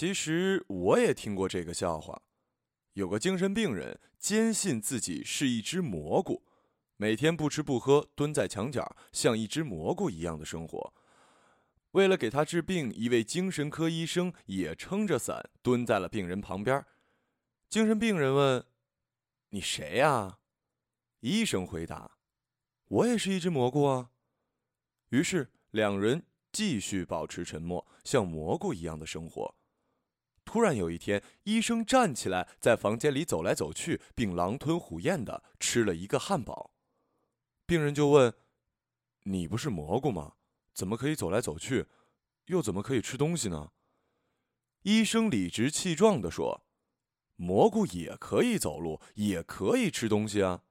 其实我也听过这个笑话，有个精神病人坚信自己是一只蘑菇，每天不吃不喝，蹲在墙角，像一只蘑菇一样的生活。为了给他治病，一位精神科医生也撑着伞蹲在了病人旁边。精神病人问：“你谁呀？”医生回答：“我也是一只蘑菇啊。”于是两人继续保持沉默，像蘑菇一样的生活。突然有一天，医生站起来，在房间里走来走去，并狼吞虎咽的吃了一个汉堡。病人就问：“你不是蘑菇吗？怎么可以走来走去，又怎么可以吃东西呢？”医生理直气壮的说：“蘑菇也可以走路，也可以吃东西啊。”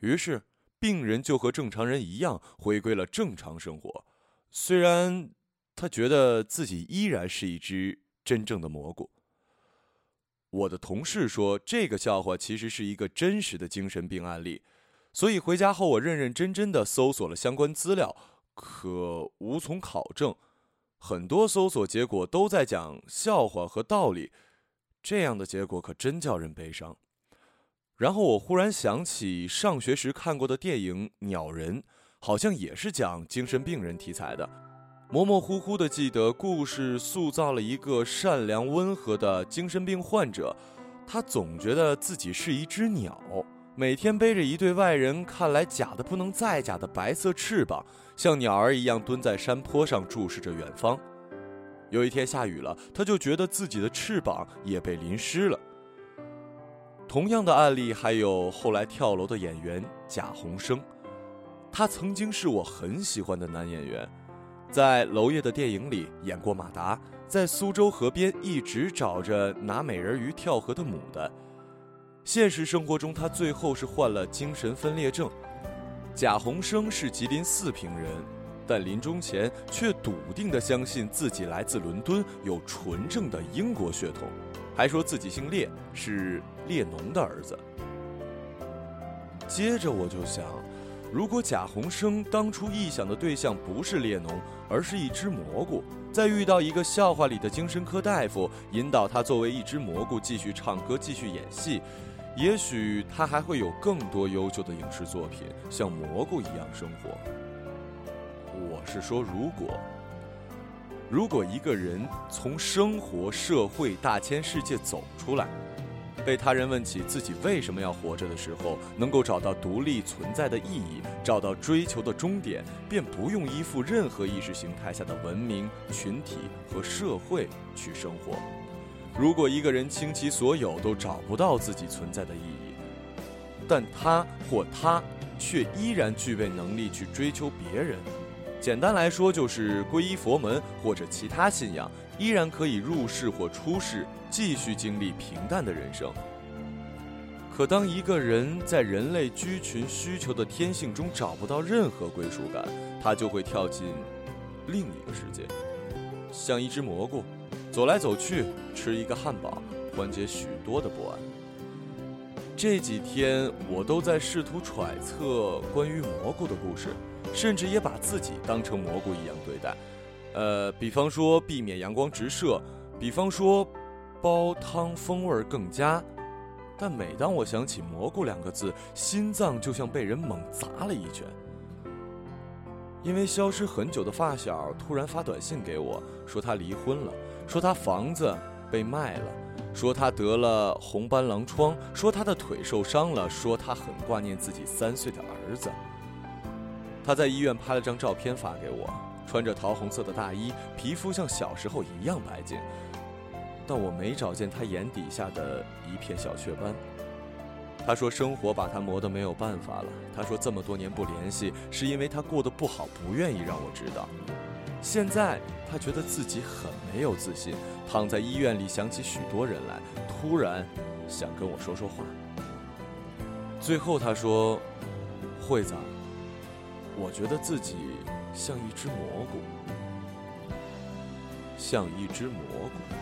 于是，病人就和正常人一样，回归了正常生活。虽然他觉得自己依然是一只。真正的蘑菇。我的同事说，这个笑话其实是一个真实的精神病案例，所以回家后我认认真真的搜索了相关资料，可无从考证。很多搜索结果都在讲笑话和道理，这样的结果可真叫人悲伤。然后我忽然想起上学时看过的电影《鸟人》，好像也是讲精神病人题材的。模模糊糊的记得，故事塑造了一个善良温和的精神病患者。他总觉得自己是一只鸟，每天背着一对外人看来假的不能再假的白色翅膀，像鸟儿一样蹲在山坡上注视着远方。有一天下雨了，他就觉得自己的翅膀也被淋湿了。同样的案例还有后来跳楼的演员贾宏声，他曾经是我很喜欢的男演员。在娄烨的电影里演过马达，在苏州河边一直找着拿美人鱼跳河的牡丹。现实生活中，他最后是患了精神分裂症。贾宏声是吉林四平人，但临终前却笃定地相信自己来自伦敦，有纯正的英国血统，还说自己姓列，是列侬的儿子。接着我就想。如果贾宏声当初臆想的对象不是列侬，而是一只蘑菇，在遇到一个笑话里的精神科大夫，引导他作为一只蘑菇继续唱歌、继续演戏，也许他还会有更多优秀的影视作品，像蘑菇一样生活。我是说，如果，如果一个人从生活、社会、大千世界走出来。被他人问起自己为什么要活着的时候，能够找到独立存在的意义，找到追求的终点，便不用依附任何意识形态下的文明群体和社会去生活。如果一个人倾其所有都找不到自己存在的意义，但他或她却依然具备能力去追求别人。简单来说，就是皈依佛门或者其他信仰，依然可以入世或出世。继续经历平淡的人生。可当一个人在人类居群需求的天性中找不到任何归属感，他就会跳进另一个世界，像一只蘑菇，走来走去，吃一个汉堡，缓解许多的不安。这几天我都在试图揣测关于蘑菇的故事，甚至也把自己当成蘑菇一样对待。呃，比方说避免阳光直射，比方说。煲汤风味更佳，但每当我想起“蘑菇”两个字，心脏就像被人猛砸了一拳。因为消失很久的发小突然发短信给我，说他离婚了，说他房子被卖了，说他得了红斑狼疮，说他的腿受伤了，说他很挂念自己三岁的儿子。他在医院拍了张照片发给我，穿着桃红色的大衣，皮肤像小时候一样白净。但我没找见他眼底下的一片小雀斑。他说生活把他磨得没有办法了。他说这么多年不联系，是因为他过得不好，不愿意让我知道。现在他觉得自己很没有自信，躺在医院里想起许多人来，突然想跟我说说话。最后他说：“惠子，我觉得自己像一只蘑菇，像一只蘑菇。”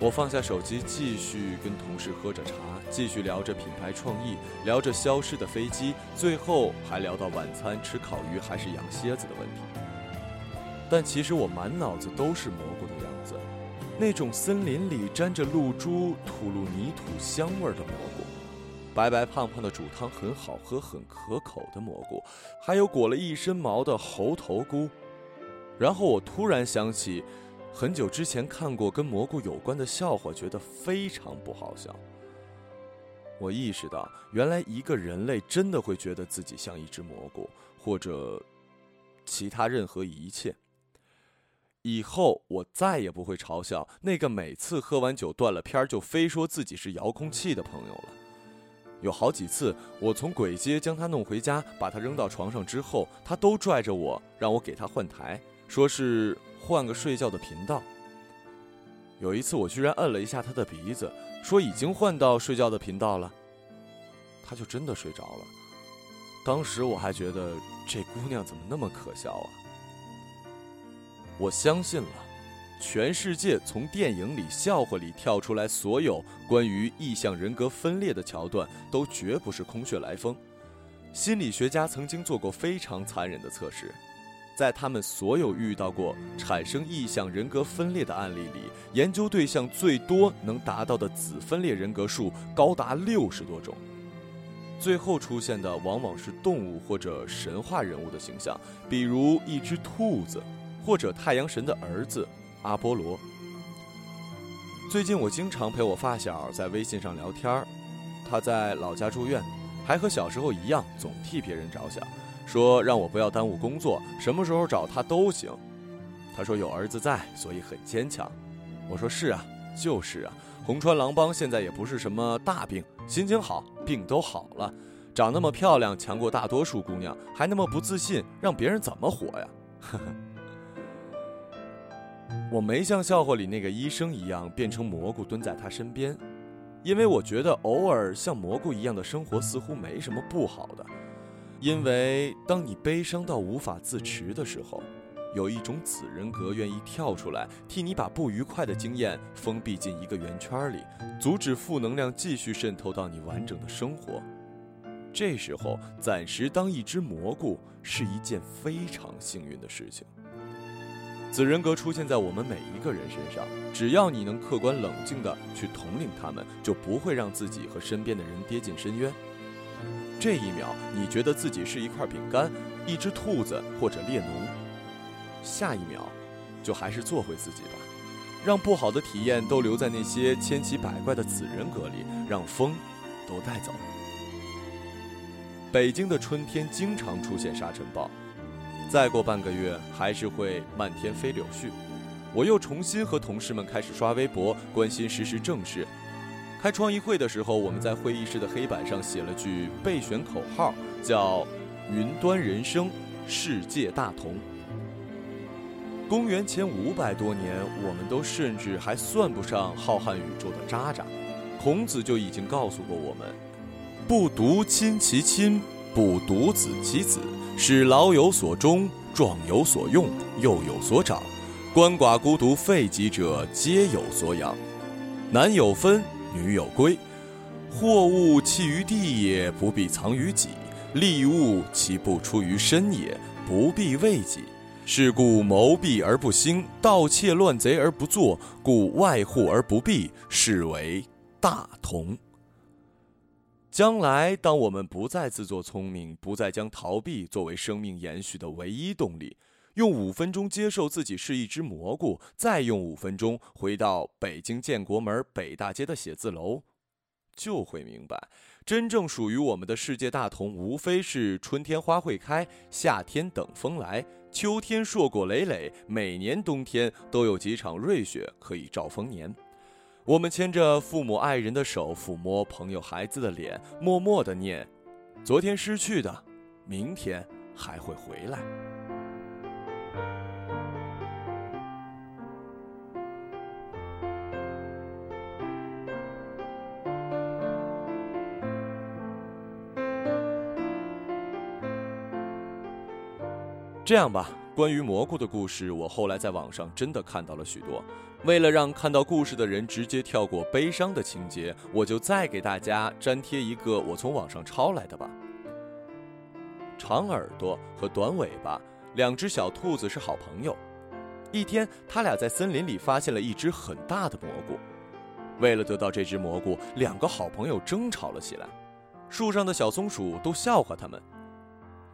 我放下手机，继续跟同事喝着茶，继续聊着品牌创意，聊着消失的飞机，最后还聊到晚餐吃烤鱼还是养蝎子的问题。但其实我满脑子都是蘑菇的样子，那种森林里沾着露珠、吐露泥土香味的蘑菇，白白胖胖的煮汤很好喝、很可口的蘑菇，还有裹了一身毛的猴头菇。然后我突然想起，很久之前看过跟蘑菇有关的笑话，觉得非常不好笑。我意识到，原来一个人类真的会觉得自己像一只蘑菇，或者其他任何一切。以后我再也不会嘲笑那个每次喝完酒断了片就非说自己是遥控器的朋友了。有好几次，我从鬼街将他弄回家，把他扔到床上之后，他都拽着我让我给他换台，说是换个睡觉的频道。有一次，我居然摁了一下他的鼻子，说已经换到睡觉的频道了，他就真的睡着了。当时我还觉得这姑娘怎么那么可笑啊！我相信了，全世界从电影里、笑话里跳出来，所有关于异向人格分裂的桥段，都绝不是空穴来风。心理学家曾经做过非常残忍的测试，在他们所有遇到过产生异向人格分裂的案例里，研究对象最多能达到的子分裂人格数高达六十多种。最后出现的往往是动物或者神话人物的形象，比如一只兔子。或者太阳神的儿子阿波罗。最近我经常陪我发小在微信上聊天他在老家住院，还和小时候一样总替别人着想，说让我不要耽误工作，什么时候找他都行。他说有儿子在，所以很坚强。我说是啊，就是啊。红川狼帮现在也不是什么大病，心情好，病都好了。长那么漂亮，强过大多数姑娘，还那么不自信，让别人怎么活呀？呵呵。我没像笑话里那个医生一样变成蘑菇蹲在他身边，因为我觉得偶尔像蘑菇一样的生活似乎没什么不好的。因为当你悲伤到无法自持的时候，有一种子人格愿意跳出来，替你把不愉快的经验封闭进一个圆圈里，阻止负能量继续渗透到你完整的生活。这时候，暂时当一只蘑菇是一件非常幸运的事情。子人格出现在我们每一个人身上，只要你能客观冷静地去统领他们，就不会让自己和身边的人跌进深渊。这一秒，你觉得自己是一块饼干、一只兔子或者列侬；下一秒，就还是做回自己吧，让不好的体验都留在那些千奇百怪的子人格里，让风都带走。北京的春天经常出现沙尘暴。再过半个月，还是会漫天飞柳絮。我又重新和同事们开始刷微博，关心时事政事。开创意会的时候，我们在会议室的黑板上写了句备选口号，叫“云端人生，世界大同”。公元前五百多年，我们都甚至还算不上浩瀚宇宙的渣渣，孔子就已经告诉过我们：“不独亲其亲，不独子其子。”使老有所终，壮有所用，幼有所长，鳏寡孤独废疾者皆有所养。男有分，女有归。货物弃于地也，不必藏于己；利物其不出于身也，不必为己。是故谋闭而不兴，盗窃乱贼而不作，故外户而不闭，是为大同。将来，当我们不再自作聪明，不再将逃避作为生命延续的唯一动力，用五分钟接受自己是一只蘑菇，再用五分钟回到北京建国门北大街的写字楼，就会明白，真正属于我们的世界大同，无非是春天花会开，夏天等风来，秋天硕果累累，每年冬天都有几场瑞雪可以兆丰年。我们牵着父母爱人的手，抚摸朋友孩子的脸，默默的念：昨天失去的，明天还会回来。这样吧。关于蘑菇的故事，我后来在网上真的看到了许多。为了让看到故事的人直接跳过悲伤的情节，我就再给大家粘贴一个我从网上抄来的吧。长耳朵和短尾巴两只小兔子是好朋友，一天，他俩在森林里发现了一只很大的蘑菇。为了得到这只蘑菇，两个好朋友争吵了起来。树上的小松鼠都笑话他们。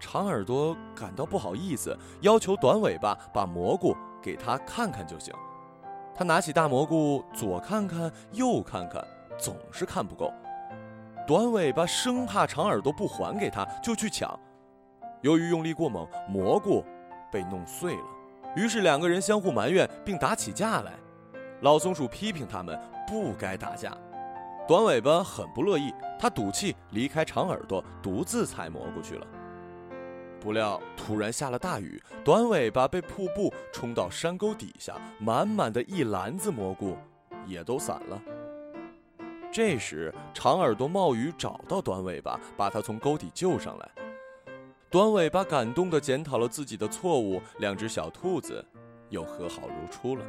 长耳朵感到不好意思，要求短尾巴把蘑菇给他看看就行。他拿起大蘑菇，左看看，右看看，总是看不够。短尾巴生怕长耳朵不还给他，就去抢。由于用力过猛，蘑菇被弄碎了。于是两个人相互埋怨，并打起架来。老松鼠批评他们不该打架。短尾巴很不乐意，他赌气离开长耳朵，独自采蘑菇去了。不料突然下了大雨，短尾巴被瀑布冲到山沟底下，满满的一篮子蘑菇也都散了。这时，长耳朵冒雨找到短尾巴，把他从沟底救上来。短尾巴感动地检讨了自己的错误，两只小兔子又和好如初了。